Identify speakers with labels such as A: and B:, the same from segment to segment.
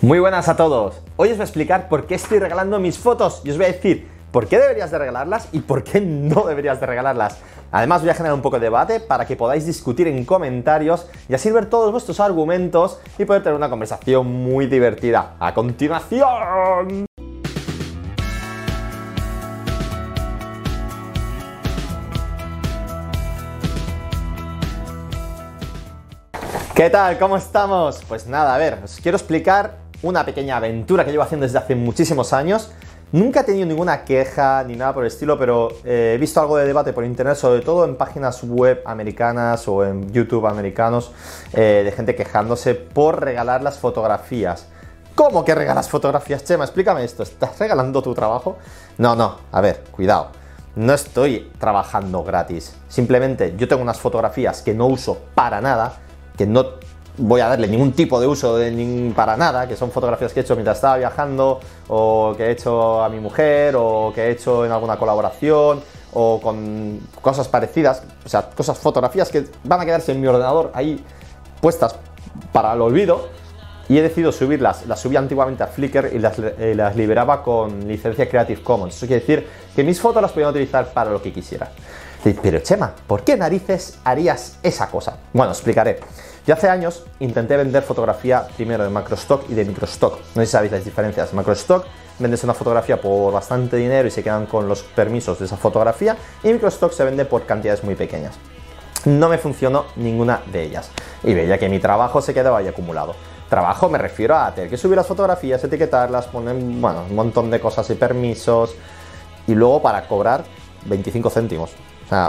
A: Muy buenas a todos. Hoy os voy a explicar por qué estoy regalando mis fotos y os voy a decir por qué deberías de regalarlas y por qué no deberías de regalarlas. Además voy a generar un poco de debate para que podáis discutir en comentarios y así ver todos vuestros argumentos y poder tener una conversación muy divertida. A continuación... ¿Qué tal? ¿Cómo estamos? Pues nada, a ver, os quiero explicar una pequeña aventura que llevo haciendo desde hace muchísimos años. Nunca he tenido ninguna queja ni nada por el estilo, pero eh, he visto algo de debate por internet, sobre todo en páginas web americanas o en YouTube americanos, eh, de gente quejándose por regalar las fotografías. ¿Cómo que regalas fotografías, Chema? Explícame esto. ¿Estás regalando tu trabajo? No, no, a ver, cuidado. No estoy trabajando gratis. Simplemente yo tengo unas fotografías que no uso para nada, que no voy a darle ningún tipo de uso de, para nada, que son fotografías que he hecho mientras estaba viajando, o que he hecho a mi mujer, o que he hecho en alguna colaboración, o con cosas parecidas, o sea, cosas, fotografías que van a quedarse en mi ordenador ahí puestas para el olvido, y he decidido subirlas. Las subí antiguamente a Flickr y las, eh, las, liberaba con licencia Creative Commons. Eso quiere decir que mis fotos las podía utilizar para lo que quisiera. Pero Chema, ¿por qué narices harías esa cosa? Bueno, explicaré. Yo hace años intenté vender fotografía primero de macrostock y de microstock. No sé si sabéis las diferencias. Macrostock vendes una fotografía por bastante dinero y se quedan con los permisos de esa fotografía y microstock se vende por cantidades muy pequeñas. No me funcionó ninguna de ellas y veía que mi trabajo se quedaba ahí acumulado. Trabajo me refiero a tener que subir las fotografías, etiquetarlas, poner bueno, un montón de cosas y permisos y luego para cobrar 25 céntimos.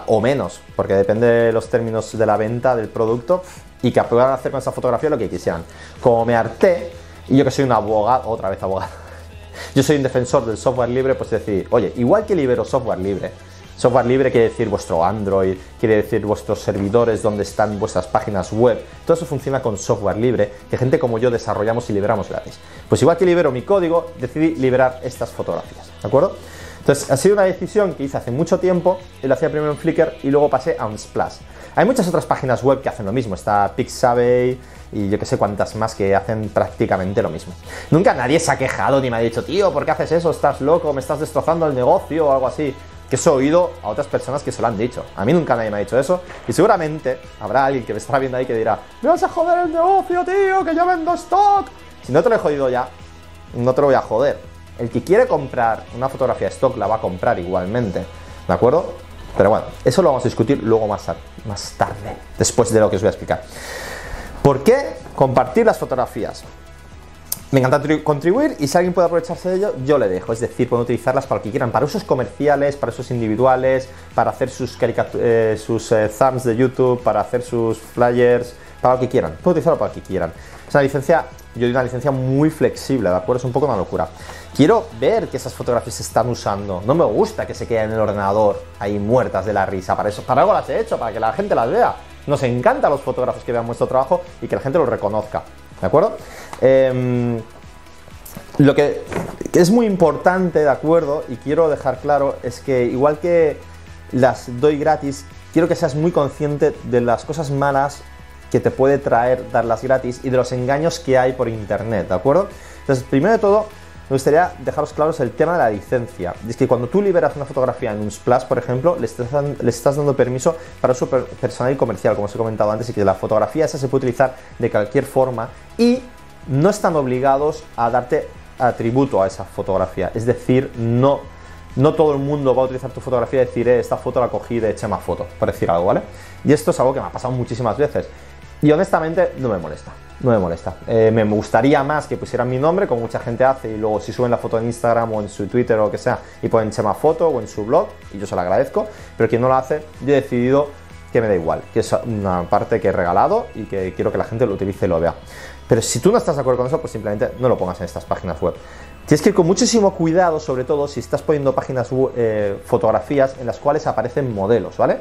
A: O, menos, porque depende de los términos de la venta del producto, y que puedan hacer con esa fotografía lo que quisieran. Como me harté, y yo que soy un abogado, otra vez abogado, yo soy un defensor del software libre, pues decir, oye, igual que libero software libre, software libre quiere decir vuestro Android, quiere decir vuestros servidores donde están vuestras páginas web, todo eso funciona con software libre, que gente como yo desarrollamos y liberamos gratis. Pues igual que libero mi código, decidí liberar estas fotografías, ¿de acuerdo? Entonces, ha sido una decisión que hice hace mucho tiempo, y lo hacía primero en Flickr y luego pasé a Unsplash. Hay muchas otras páginas web que hacen lo mismo, está Pixabay y yo que sé cuántas más que hacen prácticamente lo mismo. Nunca nadie se ha quejado ni me ha dicho, tío, ¿por qué haces eso? ¿Estás loco? ¿Me estás destrozando el negocio? o algo así. Que eso he oído a otras personas que se lo han dicho. A mí nunca nadie me ha dicho eso. Y seguramente habrá alguien que me estará viendo ahí que dirá, me vas a joder el negocio, tío, que yo vendo stock. Si no te lo he jodido ya, no te lo voy a joder. El que quiere comprar una fotografía stock la va a comprar igualmente. ¿De acuerdo? Pero bueno, eso lo vamos a discutir luego más, más tarde, después de lo que os voy a explicar. ¿Por qué compartir las fotografías? Me encanta contribuir y si alguien puede aprovecharse de ello, yo le dejo. Es decir, pueden utilizarlas para lo que quieran, para usos comerciales, para usos individuales, para hacer sus, eh, sus eh, thumbs de YouTube, para hacer sus flyers, para lo que quieran. Pueden utilizarlo para lo que quieran. Es una licencia yo doy una licencia muy flexible, ¿de acuerdo? Es un poco una locura. Quiero ver que esas fotografías se están usando. No me gusta que se queden en el ordenador ahí muertas de la risa. Para eso, para algo las he hecho, para que la gente las vea. Nos encanta a los fotógrafos que vean nuestro trabajo y que la gente lo reconozca. ¿De acuerdo? Em, lo que es muy importante, ¿de acuerdo? Y quiero dejar claro es que igual que las doy gratis, quiero que seas muy consciente de las cosas malas que te puede traer darlas gratis y de los engaños que hay por internet, ¿de acuerdo? Entonces, primero de todo, me gustaría dejaros claros el tema de la licencia. es que cuando tú liberas una fotografía en un splash, por ejemplo, le estás, dando permiso para uso personal y comercial, como os he comentado antes, y que la fotografía esa se puede utilizar de cualquier forma y no están obligados a darte atributo a esa fotografía. Es decir, no, no todo el mundo va a utilizar tu fotografía y decir, eh, esta foto la cogí de Chema Foto, por decir algo, ¿vale? Y esto es algo que me ha pasado muchísimas veces. Y honestamente no me molesta, no me molesta. Eh, me gustaría más que pusieran mi nombre, como mucha gente hace, y luego si suben la foto en Instagram o en su Twitter o lo que sea, y ponen Chema Foto o en su blog, y yo se lo agradezco, pero quien no lo hace, yo he decidido que me da igual, que es una parte que he regalado y que quiero que la gente lo utilice y lo vea. Pero si tú no estás de acuerdo con eso, pues simplemente no lo pongas en estas páginas web. Tienes que ir con muchísimo cuidado, sobre todo si estás poniendo páginas, eh, fotografías en las cuales aparecen modelos, ¿vale?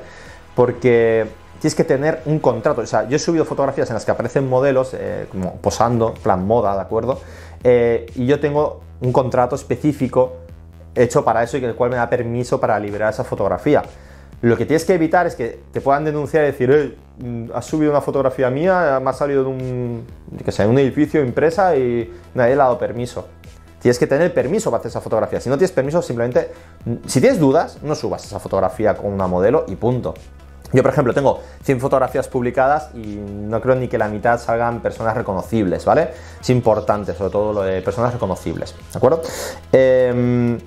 A: Porque tienes que tener un contrato. O sea, yo he subido fotografías en las que aparecen modelos, eh, como posando, plan moda, ¿de acuerdo? Eh, y yo tengo un contrato específico hecho para eso y el cual me da permiso para liberar esa fotografía. Lo que tienes que evitar es que te puedan denunciar y decir, hey, mm, has subido una fotografía mía, me ha salido de un, que sea, un edificio impresa y nadie le ha dado permiso. Tienes que tener permiso para hacer esa fotografía. Si no tienes permiso, simplemente, mm, si tienes dudas, no subas esa fotografía con una modelo y punto. Yo, por ejemplo, tengo 100 fotografías publicadas y no creo ni que la mitad salgan personas reconocibles, ¿vale? Es importante, sobre todo lo de personas reconocibles, ¿de acuerdo? Em,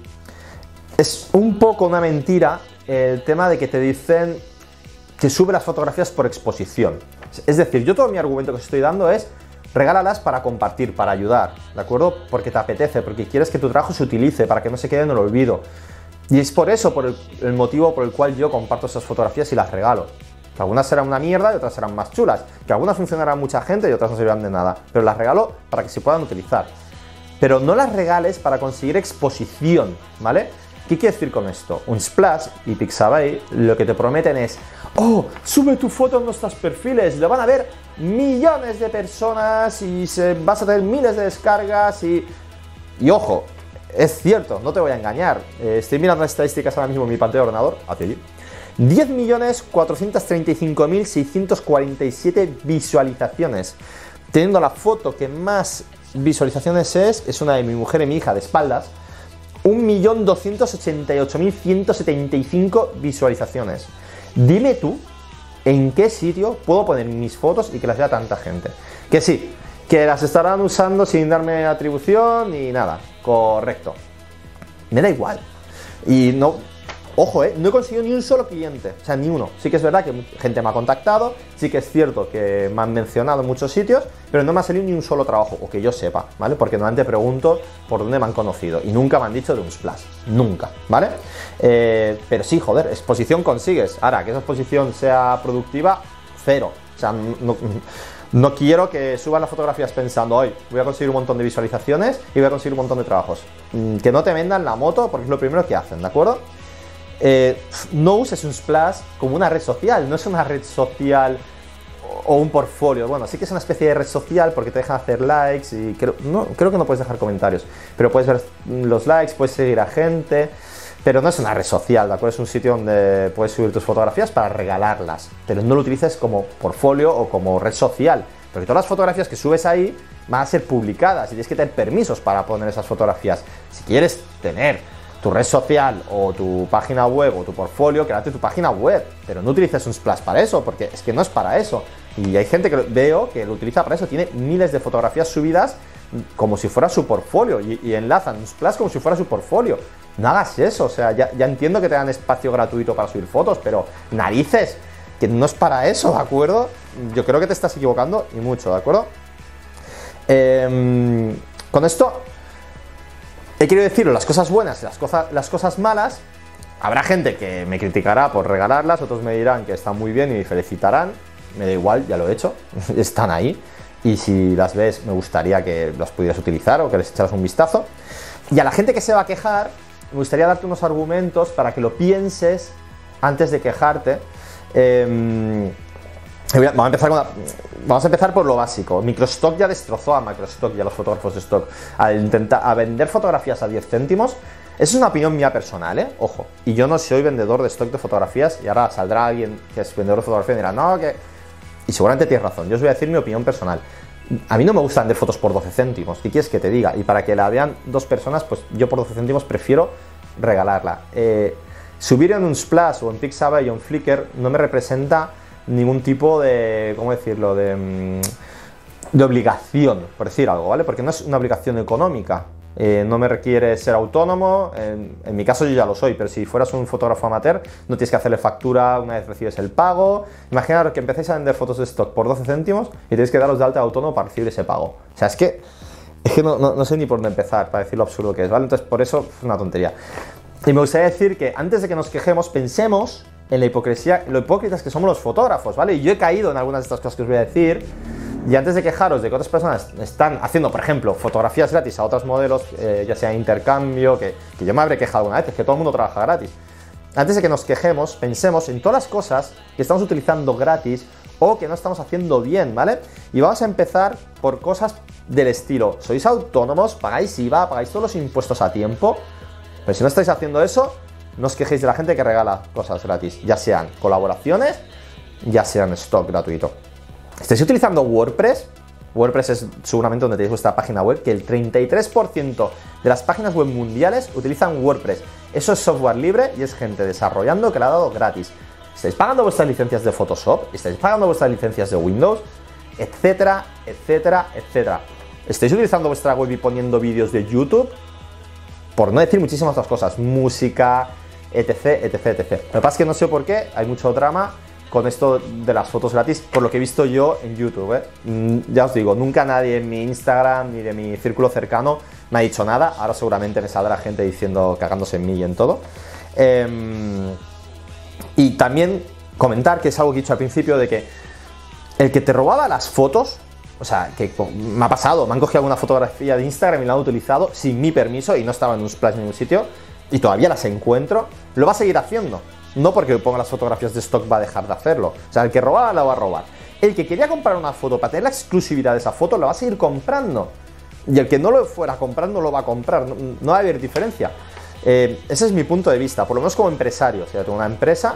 A: es un poco una mentira el tema de que te dicen que sube las fotografías por exposición. Es decir, yo todo mi argumento que os estoy dando es regálalas para compartir, para ayudar, ¿de acuerdo? Porque te apetece, porque quieres que tu trabajo se utilice, para que no se quede en el olvido. Y es por eso, por el, motivo por el cual yo comparto esas fotografías y las regalo. Que algunas serán una mierda y otras serán más chulas. Que algunas funcionarán mucha gente y otras no servirán de nada. Pero las regalo para que se puedan utilizar. Pero no las regales para conseguir exposición, ¿vale? ¿Qué quiere decir con esto? Un Splash y Pixabay lo que te prometen es, oh, sube tu foto en nuestros perfiles, lo van a ver millones de personas y vas a tener miles de descargas y... Y ojo, es cierto, no te voy a engañar. Eh, estoy mirando las estadísticas ahora mismo en mi pantalla de ordenador. Hacia allí. 10.435.647 visualizaciones. Teniendo la foto que más visualizaciones es, es una de mi mujer y mi hija de espaldas. 1.288.175 visualizaciones. Dime tú en qué sitio puedo poner mis fotos y que las vea tanta gente. Que sí, que las estarán usando sin darme atribución ni nada. Correcto. Me da igual. Y no, ojo, eh, no he conseguido ni un solo cliente, o sea, ni uno. Sí que es verdad que gente me ha contactado, sí que es cierto que me han mencionado en muchos sitios, pero no me ha salido ni un solo trabajo, o que yo sepa, ¿vale? Porque normalmente pregunto por dónde me han conocido y nunca me han dicho de un splash, nunca, ¿vale? Eh, pero sí, joder, exposición consigues. Ahora, que esa exposición sea productiva, cero. O sea, no, no quiero que suban las fotografías pensando, hoy voy a conseguir un montón de visualizaciones y voy a conseguir un montón de trabajos. Mm, que no te vendan la moto porque es lo primero que hacen, ¿de acuerdo? Eh, no uses un splash como una red social, no es una red social o un portfolio. Bueno, sí que es una especie de red social porque te dejan hacer likes y no, creo que no puedes dejar comentarios, pero puedes ver los likes, puedes seguir a gente. Pero no es una red social, ¿de acuerdo? Es un sitio donde puedes subir tus fotografías para regalarlas, pero no lo utilices como portfolio o como red social, porque todas las fotografías que subes ahí van a ser publicadas y tienes que tener permisos para poner esas fotografías. Si quieres tener tu red social o tu página web o tu portfolio, créate tu página web, pero no utilices un splash para eso, porque es que no es para eso. Y hay gente que veo que lo utiliza para eso, tiene miles de fotografías subidas como si fuera su portfolio y, y enlazan splash como si fuera su portfolio. No hagas eso, o sea, ya, entiendo que te dan espacio gratuito para subir fotos, pero narices, que no es para eso, ¿de acuerdo? Yo creo que te estás equivocando y mucho, ¿de acuerdo? Em, con esto, he querido decirlo, las cosas buenas y las, cosas, las cosas malas. Habrá gente que me criticará por regalarlas, otros me dirán que están muy bien y me felicitarán. Me da igual, ya lo he hecho, están ahí. Y si las ves, me gustaría que las pudieras utilizar o que les echaras un vistazo. Y a la gente que se va a quejar, me gustaría darte unos argumentos para que lo pienses antes de quejarte. Em, vamos, a empezar por lo básico. Microstock ya destrozó a Microstock y a los fotógrafos de stock al intentar a vender fotografías a 10 céntimos. Esa es una opinión mía personal, ¿eh? Ojo. Y yo no soy vendedor de stock de fotografías y ahora saldrá alguien que es vendedor de fotografía y dirá, no, que... Y seguramente tienes razón. Yo os voy a decir mi opinión personal. A mí no me gusta vender fotos por 12 céntimos. ¿Qué quieres que te diga? Y para que la vean dos personas, pues yo por 12 céntimos prefiero regalarla. Eh, subir en un Splash o en Pixabay o en Flickr no me representa ningún tipo de, ¿cómo decirlo?, de, mm, de obligación, por decir algo, ¿vale? Porque no es una obligación económica. Eh, no me requiere ser autónomo, en, mi caso yo ya lo soy, pero si fueras un fotógrafo amateur no tienes que hacerle factura una vez recibes el pago. Imaginaros que empecéis a vender fotos de stock por 12 céntimos y tenéis que daros de alta autónomo para recibir ese pago. O sea, es que, es que no, sé ni por dónde empezar para decir lo absurdo que es, ¿vale? Entonces por eso es una tontería. Y me gustaría decir que antes de que nos quejemos, pensemos en la hipocresía, lo hipócritas que somos los fotógrafos, ¿vale? Y yo he caído en algunas de estas cosas que os voy a decir y antes de quejaros de que otras personas están haciendo, por ejemplo, fotografías gratis a otros modelos, eh, ya sea intercambio, que, yo me habré quejado una vez, es que todo el mundo trabaja gratis. Antes de que nos quejemos, pensemos en todas las cosas que estamos utilizando gratis o que no estamos haciendo bien, ¿vale? Y vamos a empezar por cosas del estilo, sois autónomos, pagáis IVA, pagáis todos los impuestos a tiempo, pero si no estáis haciendo eso, no os quejéis de la gente que regala cosas gratis, ya sean colaboraciones, ya sean stock gratuito. ¿Estáis utilizando WordPress? WordPress es seguramente donde tenéis vuestra página web, que el 33% de las páginas web mundiales utilizan WordPress. Eso es software libre y es gente desarrollando que le ha dado gratis. ¿Estáis pagando vuestras licencias de Photoshop? ¿Estáis pagando vuestras licencias de Windows? Etcétera, etcétera, etcétera. ¿Estáis utilizando vuestra web y poniendo vídeos de YouTube? Por no decir muchísimas otras cosas, música, etc, etc, etc. Lo que pasa es que no sé por qué, hay mucho drama con esto de las fotos gratis, por lo que he visto yo en YouTube. ¿eh? Mm, ya os digo, nunca nadie en mi Instagram ni de mi círculo cercano me ha dicho nada. Ahora seguramente me saldrá gente diciendo, cagándose en mí y en todo. Em, y también comentar, que es algo que he dicho al principio, de que el que te robaba las fotos, o sea, que me ha pasado, me han cogido alguna fotografía de Instagram y la han utilizado sin mi permiso y no estaba en un splash en ningún sitio, y todavía las encuentro, lo va a seguir haciendo. No porque ponga las fotografías de stock va a dejar de hacerlo. O sea, el que robaba la va a robar. El que quería comprar una foto para tener la exclusividad de esa foto la va a seguir comprando. Y el que no lo fuera comprando lo va a comprar. No, va a haber diferencia. Eh, ese es mi punto de vista, por lo menos como empresario. O sea, tengo una empresa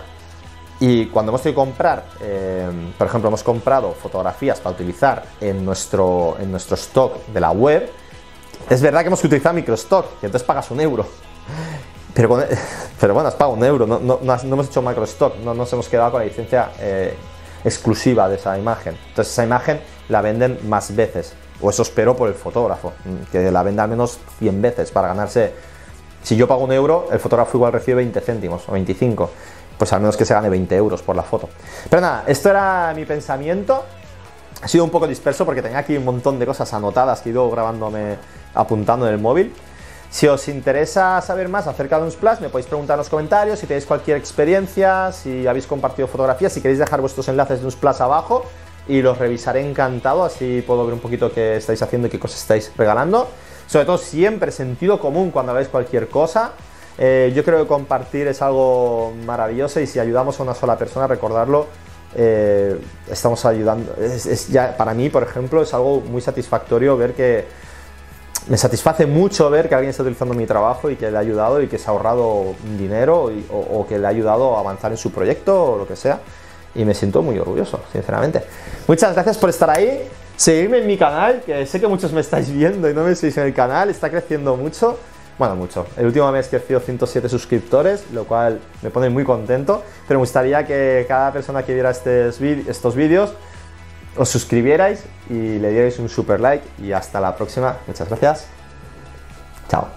A: y cuando hemos ido comprar, eh, por ejemplo, hemos comprado fotografías para utilizar en nuestro, en nuestro stock de la web, es verdad que hemos utilizado microstock, y entonces pagas un euro. Pero, pero bueno, has pagado un euro, no, no, no, hemos hecho stock, no nos hemos quedado con la licencia eh, exclusiva de esa imagen. Entonces esa imagen la venden más veces, o eso espero por el fotógrafo, que la venda al menos 100 veces para ganarse. Si yo pago un euro, el fotógrafo igual recibe 20 céntimos o 25, pues al menos que se gane 20 euros por la foto. Pero nada, esto era mi pensamiento. Ha sido un poco disperso porque tenía aquí un montón de cosas anotadas que he ido grabándome, apuntando en el móvil. Si os interesa saber más acerca de Unsplash, me podéis preguntar en los comentarios, si tenéis cualquier experiencia, si habéis compartido fotografías, si queréis dejar vuestros enlaces de Unsplash abajo y los revisaré encantado, así puedo ver un poquito qué estáis haciendo y qué cosas estáis regalando. Sobre todo siempre sentido común cuando hagáis cualquier cosa. Eh, yo creo que compartir es algo maravilloso y si ayudamos a una sola persona a recordarlo, eh, estamos ayudando. es, ya, para mí, por ejemplo, es algo muy satisfactorio ver que me satisface mucho ver que alguien está utilizando mi trabajo y que le ha ayudado y que se ha ahorrado dinero o, que le ha ayudado a avanzar en su proyecto o lo que sea. Y me siento muy orgulloso, sinceramente. Muchas gracias por estar ahí. Seguidme en mi canal, que sé que muchos me estáis viendo y no me seguís en el canal, está creciendo mucho. Bueno, mucho. El último mes creció 107 suscriptores, lo cual me pone muy contento. Pero me gustaría que cada persona que viera estos vídeos os suscribierais y le dierais un super like y hasta la próxima. Muchas gracias. Chao.